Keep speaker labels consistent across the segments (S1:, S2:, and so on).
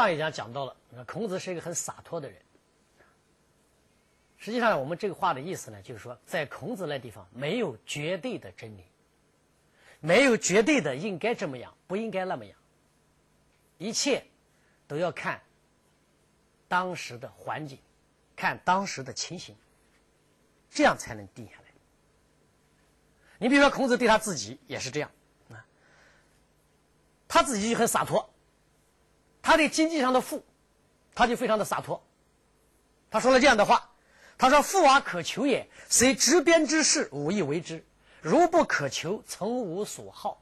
S1: 上一讲讲到了，孔子是一个很洒脱的人。实际上，我们这个话的意思呢，就是说，在孔子那地方没有绝对的真理，没有绝对的应该这么样，不应该那么样，一切都要看当时的环境，看当时的情形，这样才能定下来。你比如说，孔子对他自己也是这样啊，他自己就很洒脱。他对经济上的富，他就非常的洒脱。他说了这样的话：“他说富而可求也，虽执鞭之事，无以为之；如不可求，曾无所好。”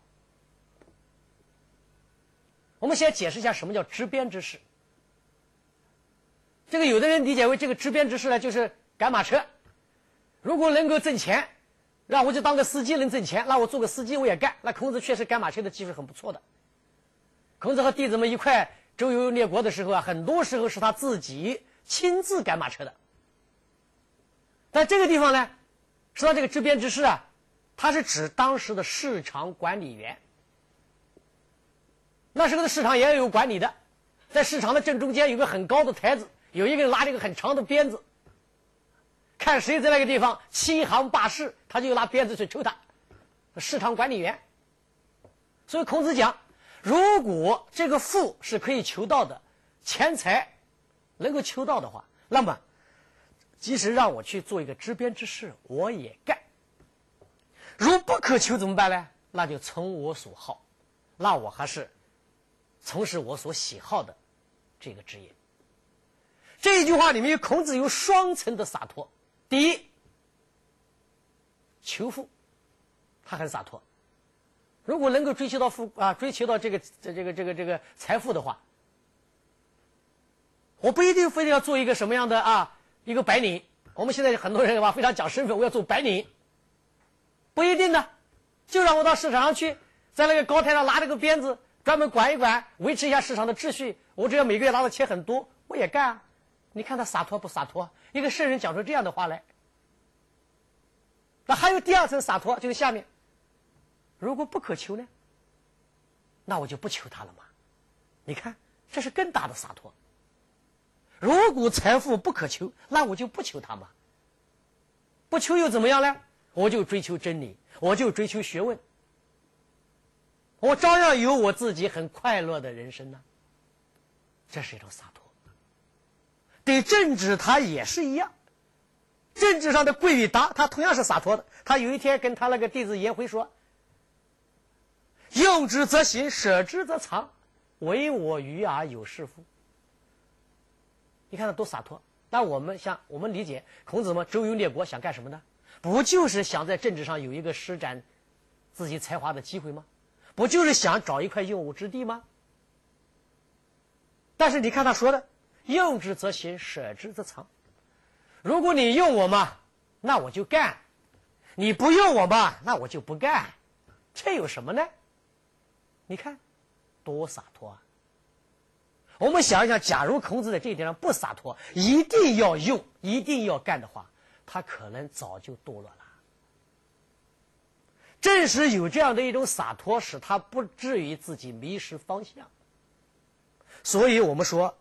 S1: 我们先解释一下什么叫执鞭之事。这个有的人理解为这个执鞭之事呢，就是赶马车。如果能够挣钱，让我就当个司机能挣钱，那我做个司机我也干。那孔子确实赶马车的技术很不错的。孔子和弟子们一块。周游列国的时候啊，很多时候是他自己亲自赶马车的。但这个地方呢，说到这个执鞭之事啊，他是指当时的市场管理员。那时候的市场也要有管理的，在市场的正中间有个很高的台子，有一个人拉着一个很长的鞭子，看谁在那个地方欺行霸市，他就拿鞭子去抽他。市场管理员。所以孔子讲。如果这个富是可以求到的，钱财能够求到的话，那么即使让我去做一个执鞭之事，我也干。如不可求怎么办呢？那就从我所好，那我还是从事我所喜好的这个职业。这一句话里面有，孔子有双层的洒脱：第一，求富，他很洒脱。如果能够追求到富啊，追求到这个这这个这个这个财富的话，我不一定非得要做一个什么样的啊一个白领。我们现在很多人吧非常讲身份，我要做白领，不一定的，就让我到市场上去，在那个高台上拿着个鞭子，专门管一管，维持一下市场的秩序。我只要每个月拿的钱很多，我也干啊。你看他洒脱不洒脱？一个圣人讲出这样的话来。那还有第二层洒脱，就是下面。如果不可求呢？那我就不求他了嘛。你看，这是更大的洒脱。如果财富不可求，那我就不求他嘛。不求又怎么样呢？我就追求真理，我就追求学问，我照样有我自己很快乐的人生呢。这是一种洒脱。对政治，他也是一样。政治上的贵与达，他同样是洒脱的。他有一天跟他那个弟子颜回说。用之则行，舍之则藏，唯我愚而有是乎？你看他多洒脱。但我们像，我们理解孔子嘛，周游列国想干什么呢？不就是想在政治上有一个施展自己才华的机会吗？不就是想找一块用武之地吗？但是你看他说的，用之则行，舍之则藏。如果你用我嘛，那我就干；你不用我嘛，那我就不干。这有什么呢？你看，多洒脱啊！我们想一想，假如孔子在这一点上不洒脱，一定要用，一定要干的话，他可能早就堕落了。正是有这样的一种洒脱，使他不至于自己迷失方向。所以我们说，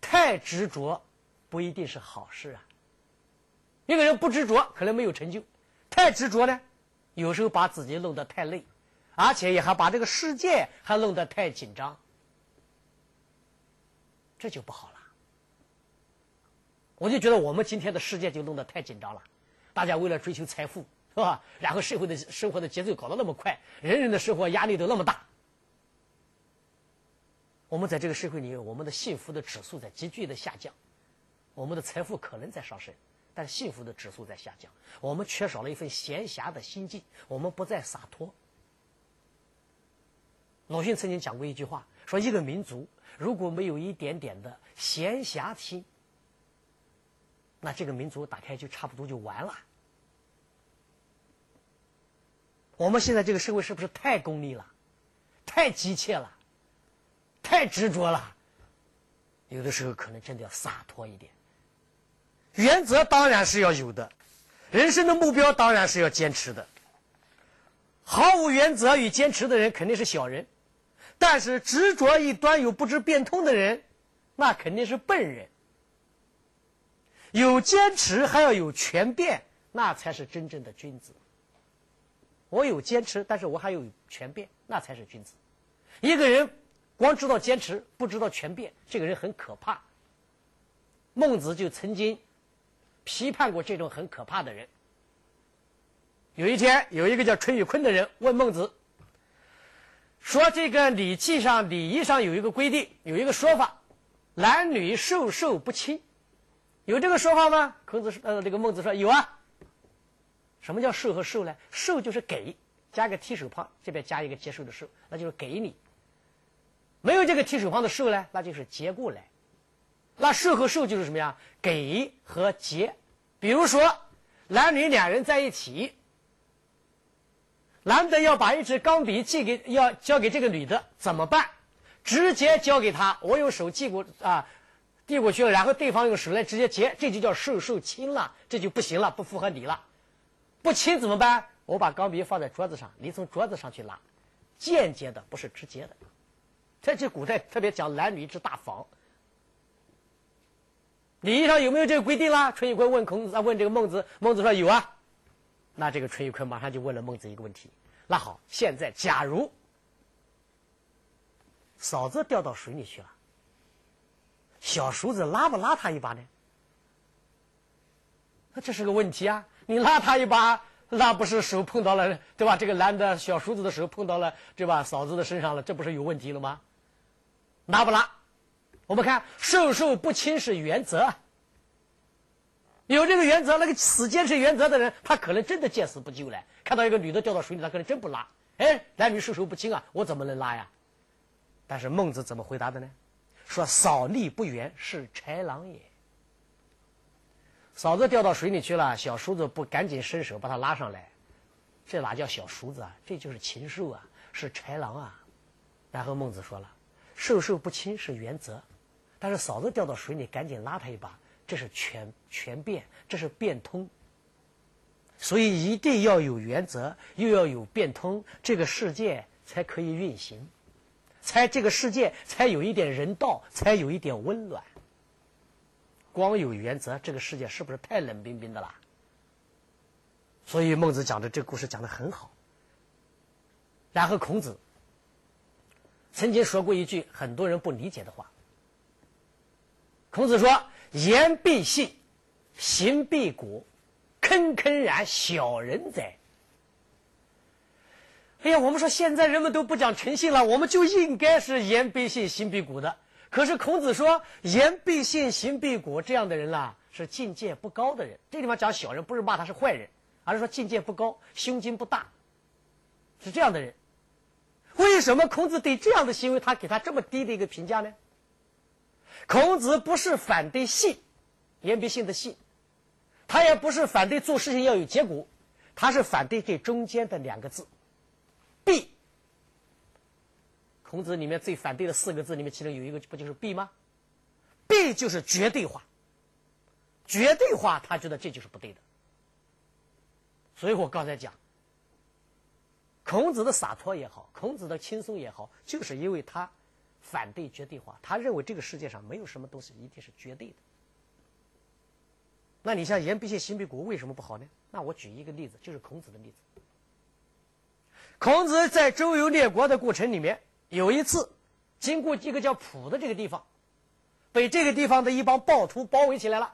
S1: 太执着不一定是好事啊。一个人不执着，可能没有成就；太执着呢，有时候把自己弄得太累。而且也还把这个世界还弄得太紧张，这就不好了。我就觉得我们今天的世界就弄得太紧张了，大家为了追求财富，是吧？然后社会的生活的节奏搞得那么快，人人的生活压力都那么大。我们在这个社会里，我们的幸福的指数在急剧的下降，我们的财富可能在上升，但幸福的指数在下降。我们缺少了一份闲暇的心境，我们不再洒脱。鲁迅曾经讲过一句话，说一个民族如果没有一点点的闲暇心，那这个民族打开就差不多就完了。我们现在这个社会是不是太功利了，太急切了，太执着了？有的时候可能真的要洒脱一点。原则当然是要有的，人生的目标当然是要坚持的。毫无原则与坚持的人肯定是小人。但是执着一端又不知变通的人，那肯定是笨人。有坚持还要有权变，那才是真正的君子。我有坚持，但是我还有权变，那才是君子。一个人光知道坚持，不知道权变，这个人很可怕。孟子就曾经批判过这种很可怕的人。有一天，有一个叫淳于髡的人问孟子，说：“这个礼记上、礼仪上有一个规定，有一个说法，男女授受不亲，有这个说法吗？”孔子：“呃，这个孟子说有啊。什么叫授和受呢？授就是给，加个提手旁，这边加一个接受的受，那就是给你。没有这个提手旁的受呢，那就是接过来。那授和受就是什么呀？给和接。比如说，男女两人在一起。”男的要把一支钢笔寄给要交给这个女的怎么办？直接交给他，我用手递过啊，递过去了，然后对方用手来直接接，这就叫授受亲了，这就不行了，不符合礼了。不亲怎么办？我把钢笔放在桌子上，你从桌子上去拿，间接的不是直接的。在这古代特别讲男女之大防。礼仪上有没有这个规定啦？淳于髡问孔子，问这个孟子，孟子说有啊。那这个淳于髡马上就问了孟子一个问题。那好，现在假如嫂子掉到水里去了，小叔子拉不拉他一把呢？那这是个问题啊！你拉他一把，那不是手碰到了对吧？这个男的小叔子的手碰到了对吧？嫂子的身上了，这不是有问题了吗？拉不拉？我们看授受不亲是原则。有这个原则，那个死坚持原则的人，他可能真的见死不救了。看到一个女的掉到水里，他可能真不拉。哎，男女授受不亲啊，我怎么能拉呀？但是孟子怎么回答的呢？说嫂立不远是豺狼也。嫂子掉到水里去了，小叔子不赶紧伸手把她拉上来，这哪叫小叔子啊？这就是禽兽啊，是豺狼啊。然后孟子说了，授受不亲是原则，但是嫂子掉到水里，赶紧拉他一把。这是全全变，这是变通，所以一定要有原则，又要有变通，这个世界才可以运行，才这个世界才有一点人道，才有一点温暖。光有原则，这个世界是不是太冷冰冰的啦？所以孟子讲的这个故事讲的很好。然后孔子曾经说过一句很多人不理解的话，孔子说。言必信，行必果，坑坑然小人哉！哎呀，我们说现在人们都不讲诚信了，我们就应该是言必信，行必果的。可是孔子说，言必信，行必果，这样的人啦，是境界不高的人。这地方讲小人，不是骂他是坏人，而是说境界不高，胸襟不大，是这样的人。为什么孔子对这样的行为，他给他这么低的一个评价呢？孔子不是反对信，言必信的信，他也不是反对做事情要有结果，他是反对这中间的两个字，必。孔子里面最反对的四个字里面，其中有一个不就是必吗？必就是绝对化，绝对化，他觉得这就是不对的。所以我刚才讲，孔子的洒脱也好，孔子的轻松也好，就是因为他。反对绝对化，他认为这个世界上没有什么东西一定是绝对的。那你像言必信，行必果，为什么不好呢？那我举一个例子，就是孔子的例子。孔子在周游列国的过程里面，有一次经过一个叫濮的这个地方，被这个地方的一帮暴徒包围起来了，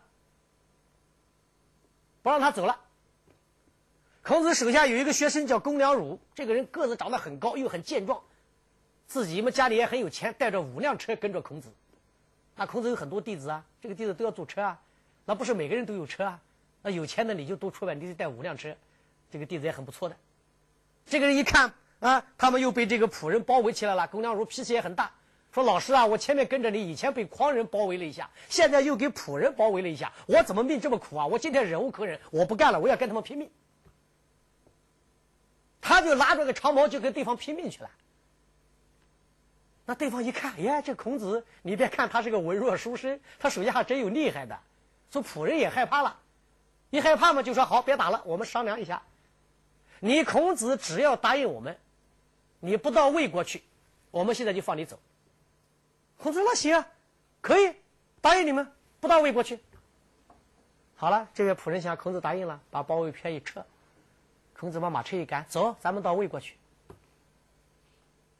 S1: 不让他走了。孔子手下有一个学生叫公良儒，这个人个子长得很高，又很健壮。自己嘛家里也很有钱，带着五辆车跟着孔子。那孔子有很多弟子啊，这个弟子都要坐车啊。那不是每个人都有车啊。那有钱的你就多出来，你就带五辆车。这个弟子也很不错的。这个人一看啊，他们又被这个仆人包围起来了。公良如脾气也很大，说：“老师啊，我前面跟着你，以前被狂人包围了一下，现在又给仆人包围了一下，我怎么命这么苦啊？我今天忍无可忍，我不干了，我要跟他们拼命。”他就拿着个长矛就跟对方拼命去了。那对方一看，呀，这孔子，你别看他是个文弱书生，他手下还真有厉害的。说仆人也害怕了，一害怕嘛，就说好，别打了，我们商量一下。你孔子只要答应我们，你不到魏国去，我们现在就放你走。”孔子说：“那行啊，可以，答应你们，不到魏国去。”好了，这位仆人想，孔子答应了，把包围片一撤，孔子把马车一赶，走，咱们到魏国去。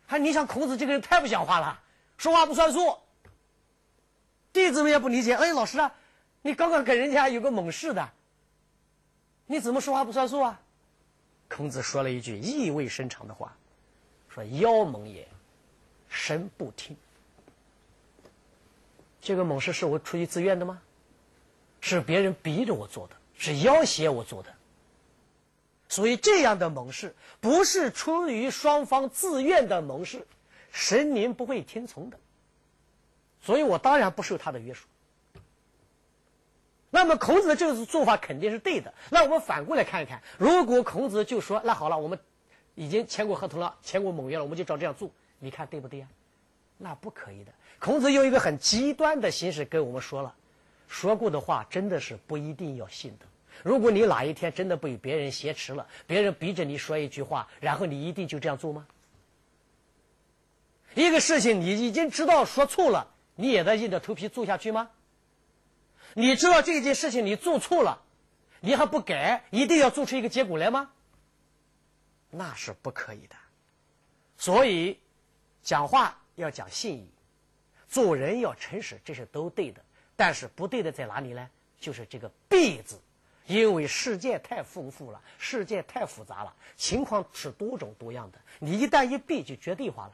S1: 还你想，孔子这个人太不讲话了，说话不算数。弟子们也不理解，哎，老师啊，你刚刚跟人家有个盟誓的，你怎么说话不算数啊？孔子说了一句意味深长的话，说：“邀盟也，神不听。”这个盟誓是我出于自愿的吗？是别人逼着我做的，是要挟我做的。所以这样的盟誓不是出于双方自愿的盟誓，神明不会听从的。所以我当然不受他的约束。那么孔子的这个做法肯定是对的。那我们反过来看一看，如果孔子就说：“那好了，我们已经签过合同了，签过盟约了，我们就照这样做。”你看对不对呀？那不可以的。孔子用一个很极端的形式跟我们说了。说过的话真的是不一定要信的。如果你哪一天真的被别人挟持了，别人逼着你说一句话，然后你一定就这样做吗？一个事情你已经知道说错了，你也在硬着头皮做下去吗？你知道这件事情你做错了，你还不改，一定要做出一个结果来吗？那是不可以的。所以，讲话要讲信义，做人要诚实，这是都对的。但是不对的在哪里呢？就是这个“必”字，因为世界太丰富了，世界太复杂了，情况是多种多样的。你一旦一避，就绝对化了。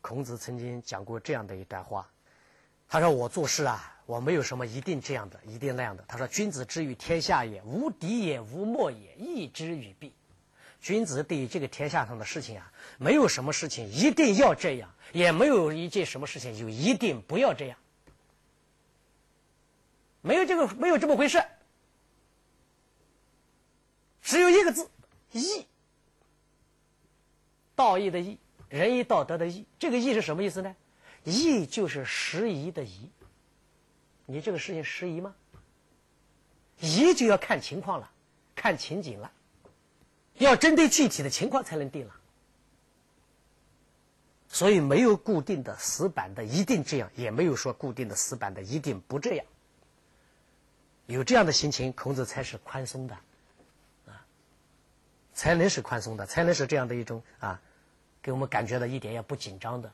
S1: 孔子曾经讲过这样的一段话，他说：“我做事啊，我没有什么一定这样的，一定那样的。”他说：“君子之于天下也，无敌也，无莫也，义之与弊。”君子对于这个天下上的事情啊，没有什么事情一定要这样，也没有一件什么事情就一定不要这样。没有这个，没有这么回事。只有一个字“义”，道义的义，仁义道德的义。这个义是什么意思呢？义就是时宜的宜。你这个事情时宜吗？宜就要看情况了，看情景了，要针对具体的情况才能定了。所以没有固定的死板的一定这样，也没有说固定的死板的一定不这样。有这样的心情，孔子才是宽松的，才能是宽松的，才能是这样的一种啊，给我们感觉到一点也不紧张的，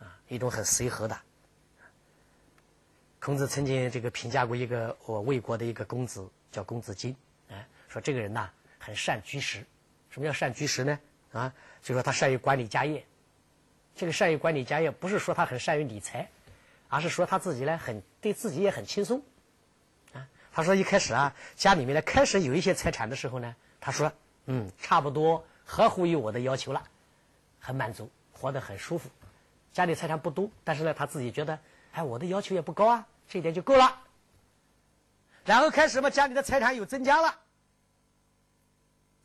S1: 啊，一种很随和的。孔子曾经这个评价过一个我魏国的一个公子，叫公子荆，哎，说这个人呐很善居食。什么叫善居食呢？啊，就说他善于管理家业。这个善于管理家业，不是说他很善于理财，而是说他自己呢很对自己也很轻松。啊他说：“一开始啊，家里面呢开始有一些财产的时候呢，他说，嗯，差不多合乎于我的要求了，很满足，活得很舒服。家里财产不多，但是呢，他自己觉得，哎，我的要求也不高啊，这一点就够了。然后开始嘛，家里的财产有增加了，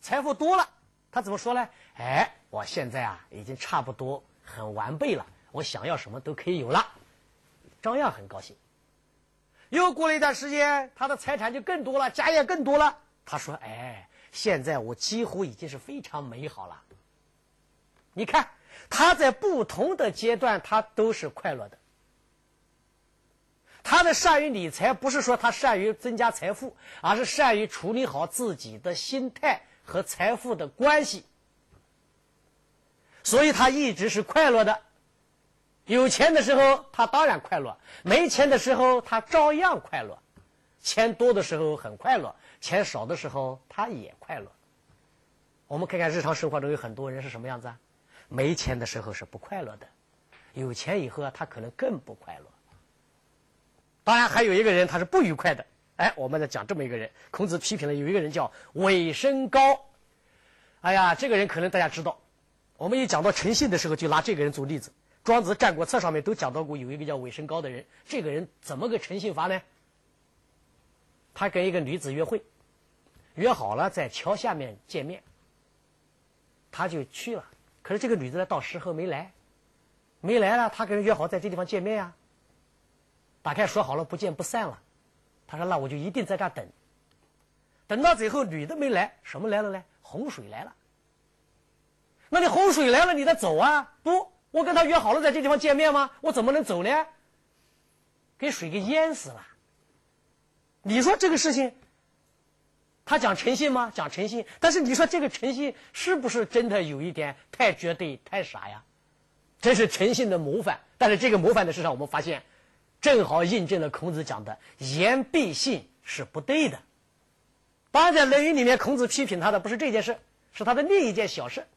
S1: 财富多了，他怎么说呢？哎，我现在啊，已经差不多很完备了，我想要什么都可以有了，照样很高兴。”又过了一段时间，他的财产就更多了，家业更多了。他说：“哎，现在我几乎已经是非常美好了。”你看，他在不同的阶段，他都是快乐的。他的善于理财，不是说他善于增加财富，而是善于处理好自己的心态和财富的关系，所以他一直是快乐的。有钱的时候，他当然快乐；没钱的时候，他照样快乐。钱多的时候很快乐，钱少的时候他也快乐。我们看看日常生活中有很多人是什么样子啊？没钱的时候是不快乐的，有钱以后啊，他可能更不快乐。当然，还有一个人他是不愉快的。哎，我们在讲这么一个人，孔子批评了有一个人叫尾身高。哎呀，这个人可能大家知道，我们一讲到诚信的时候，就拿这个人做例子。庄子《战国策》上面都讲到过，有一个叫韦身高的人。这个人怎么个诚信法呢？他跟一个女子约会，约好了在桥下面见面，他就去了。可是这个女的呢，到时候没来，没来了。他跟人约好在这地方见面呀，大概说好了不见不散了。他说：“那我就一定在这等。”等到最后，女的没来，什么来了呢？洪水来了。那你洪水来了，你得走啊？不。我跟他约好了在这地方见面吗？我怎么能走呢？给水给淹死了。你说这个事情，他讲诚信吗？讲诚信，但是你说这个诚信是不是真的有一点太绝对、太傻呀？这是诚信的模范，但是这个模范的事上，我们发现，正好印证了孔子讲的“言必信”是不对的。当然，在《论语》里面，孔子批评他的不是这件事，是他的另一件小事。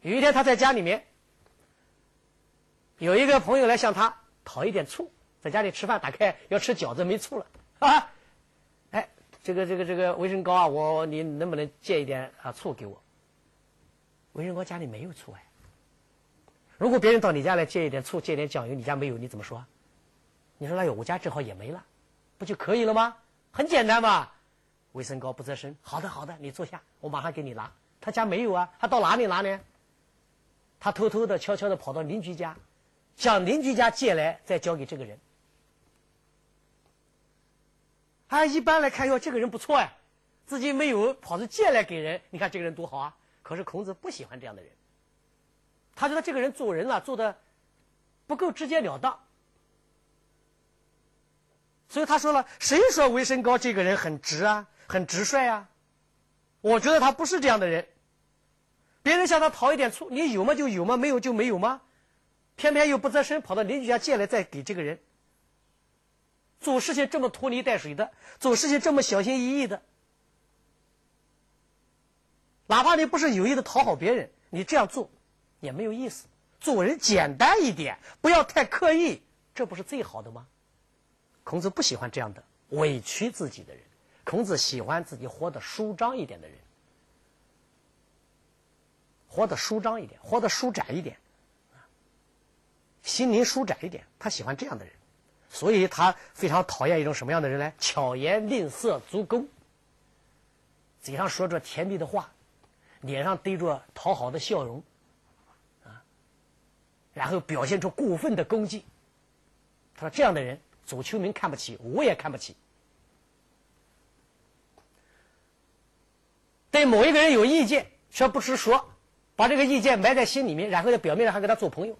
S1: 有一天，他在家里面，有一个朋友来向他讨一点醋，在家里吃饭，打开要吃饺子，没醋了啊！这个这个这个卫生膏啊，我你能不能借一点啊醋给我？卫生膏家里没有醋哎。如果别人到你家来借一点醋，借点酱油，你家没有，你怎么说？你说哎呦，我家正好也没了，不就可以了吗？很简单嘛。卫生膏不择身。好的，好的，你坐下，我马上给你拿。他家没有啊，他到哪里拿呢？他偷偷的、悄悄的跑到邻居家，向邻居家借来，再交给这个人。他，一般来看，哟，这个人不错哎，自己没有，跑着借来给人。你看这个人多好啊！可是孔子不喜欢这样的人。他觉得这个人做人啊，做的不够直截了当，所以他说了：“谁说韦身高这个人很直啊，很直率啊？我觉得他不是这样的人。别人向他讨一点醋，你有吗就有吗？没有就没有吗？偏偏又不择身，跑到邻居家借来再给这个人。做事情这么拖泥带水的，做事情这么小心翼翼的，哪怕你不是有意的讨好别人，你这样做。”也没有意思，做人简单一点，不要太刻意，这不是最好的吗？孔子不喜欢这样的委屈自己的人，孔子喜欢自己活得舒张一点的人，活得舒张一点，活得舒展一点，心灵舒展一点，他喜欢这样的人，所以他非常讨厌一种什么样的人呢？巧言令色、足弓，嘴上说着甜蜜的话，脸上堆着讨好的笑容。啊然后表现出过分的攻击。他说：“这样的人，左丘明看不起，我也看不起。对某一个人有意见却不直说，把这个意见埋在心里面，然后在表面上还跟他做朋友。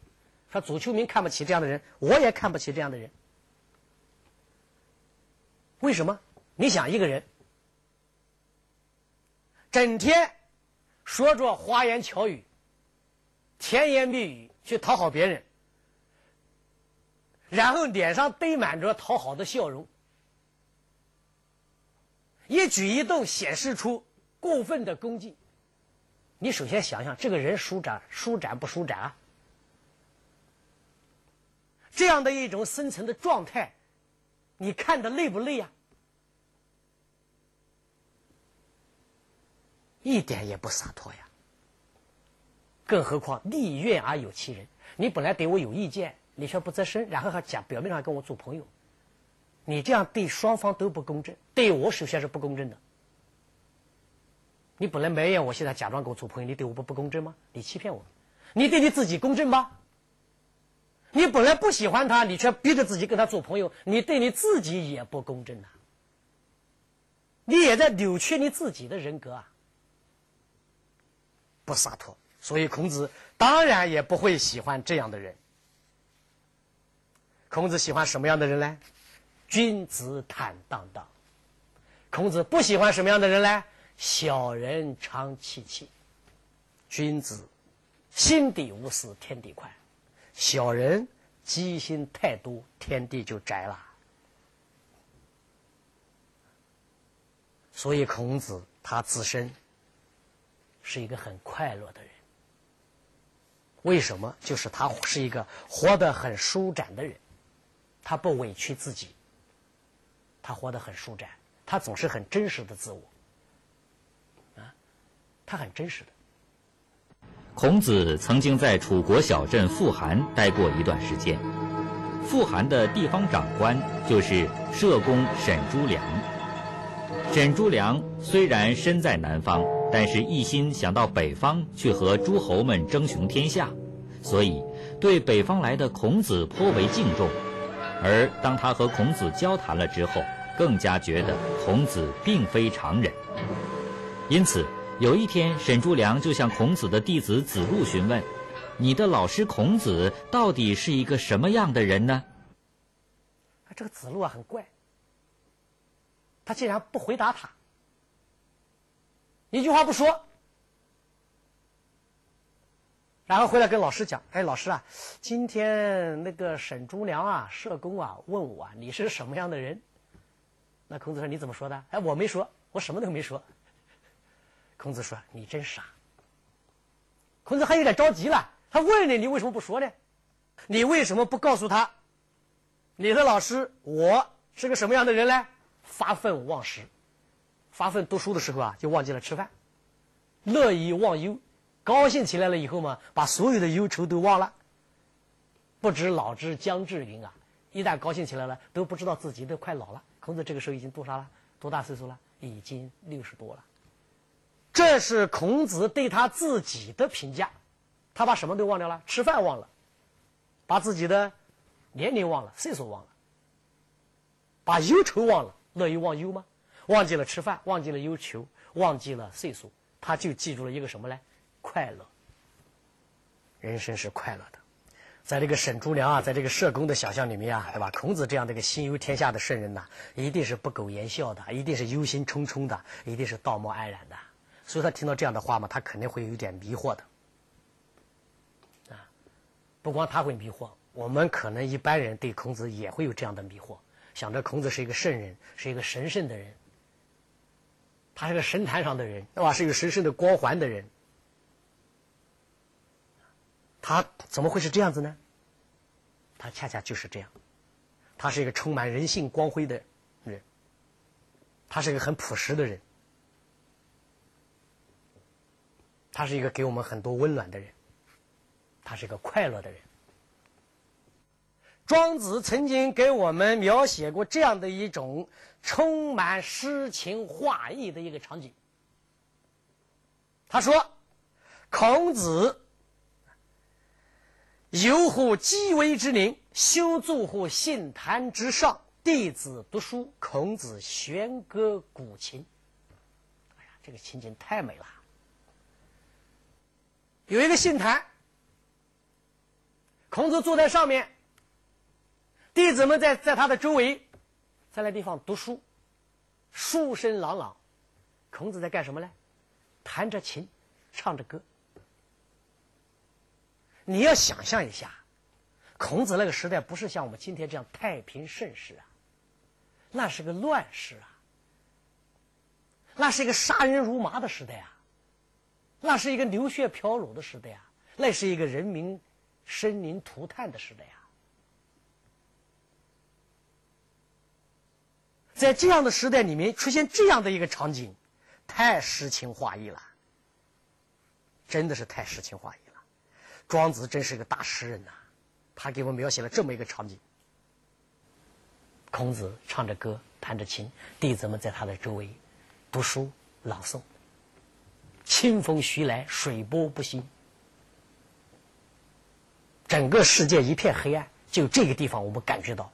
S1: 说左丘明看不起这样的人，我也看不起这样的人。为什么？你想一个人整天说着花言巧语、甜言蜜语。”去讨好别人，然后脸上堆满着讨好的笑容，一举一动显示出过分的恭敬。你首先想想，这个人舒展舒展不舒展啊？这样的一种深层的状态，你看的累不累呀？一点也不洒脱呀！更何况利怨而有其人，你本来对我有意见，你却不择身，然后还讲表面上跟我做朋友，你这样对双方都不公正，对我首先是不公正的。你本来埋怨我，现在假装跟我做朋友，你对我不不公正吗？你欺骗我，你对你自己公正吗？你本来不喜欢他，你却逼着自己跟他做朋友，你对你自己也不公正呐，你也在扭曲你自己的人格啊，不洒脱。所以孔子当然也不会喜欢这样的人。孔子喜欢什么样的人呢？君子坦荡荡。孔子不喜欢什么样的人呢？小人长戚戚。君子心底无私，天地宽；小人机心太多，天地就窄了。所以孔子他自身是一个很快乐的人。为什么？就是他是一个活得很舒展的人，他不委屈自己，他活得很舒展，他总是很真实的自我，啊，他很真实的。
S2: 孔子曾经在楚国小镇富含待过一段时间，富含的地方长官就是社公沈朱良。沈朱良虽然身在南方。但是，一心想到北方去和诸侯们争雄天下，所以对北方来的孔子颇为敬重。而当他和孔子交谈了之后，更加觉得孔子并非常人。因此，有一天，沈朱良就向孔子的弟子子路询问：“你的老师孔子到底是一个什么样的人呢？
S1: 这个子路啊，很怪，他竟然不回答他，一句话不说，然后回来跟老师讲：“哎，老师啊，今天那个沈朱良啊，社工啊，问我啊，你是什么样的人？”那孔子说：“你怎么说的？”哎，我没说，我什么都没说。孔子说：“你真傻。”孔子还有点着急了。他问你，你为什么不说呢？你为什么不告诉他，你的老师我是个什么样的人呢？发愤忘食，发奋读书的时候啊，就忘记了吃饭，乐以忘忧，高兴起来了以后嘛，把所有的忧愁都忘了。不知老之将至云啊！一旦高兴起来了，都不知道自己都快老了。孔子这个时候已经多少了？多大岁数了？已经六十多了。这是孔子对他自己的评价。他把什么都忘掉了，吃饭忘了，把自己的年龄忘了，岁数忘了，把忧愁忘了，乐于忘忧吗？忘记了吃饭，忘记了忧愁，忘记了岁数，他就记住了一个什么呢？快乐。人生是快乐的，在这个沈朱良啊，在这个社工的想象里面啊，对吧？孔子这样的一个心忧天下的圣人呐，一定是不苟言笑的，一定是忧心忡忡的，一定是道貌岸然的。所以他听到这样的话嘛，他肯定会有点迷惑的。啊不光他会迷惑，我们可能一般人对孔子也会有这样的迷惑，想着孔子是一个圣人，是一个神圣的人，他是个神坛上的人，对吧？是有神圣的光环的人，他怎么会是这样子呢？他恰恰就是这样，他是一个充满人性光辉的人，他是一个很朴实的人，他是一个给我们很多温暖的人。他是一个快乐的人。庄子曾经给我们描写过这样的一种充满诗情画意的一个场景。他说：“孔子游乎鸡微之林，修筑乎信坛之上。弟子读书，孔子弦歌鼓琴。”哎呀，这个情景太美了。有一个信坛。孔子坐在上面，弟子们在在他的周围，在那地方读书，书声朗朗。孔子在干什么呢？弹着琴，唱着歌。你要想象一下，孔子那个时代不是像我们今天这样太平盛世啊，那是个乱世啊，那是一个杀人如麻的时代啊，那是一个流血飘橹的时代啊，那是一个人民。生灵涂炭的时代啊，在这样的时代里面出现这样的一个场景，太诗情画意了，真的是太诗情画意了。庄子真是个大诗人呐，他给我描写了这么一个场景：孔子唱着歌，弹着琴，弟子们在他的周围读书朗诵，清风徐来，水波不兴。整个世界一片黑暗，就这个地方，我们感觉到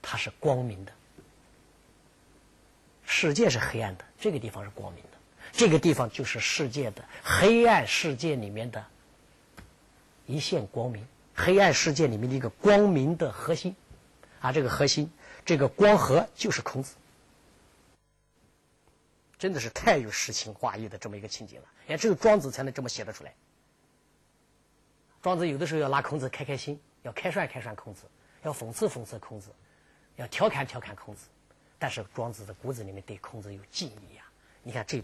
S1: 它是光明的。世界是黑暗的，这个地方是光明的。这个地方就是世界的黑暗世界里面的一线光明，黑暗世界里面的一个光明的核心。啊，这个核心，这个光核就是孔子。真的是太有诗情画意的这么一个情景了，也只有庄子才能这么写得出来。庄子有的时候要拉孔子开开心，要开涮开涮孔子，要讽刺讽刺孔子，要调侃调侃孔子。但是庄子的骨子里面对孔子有敬意呀。你看这。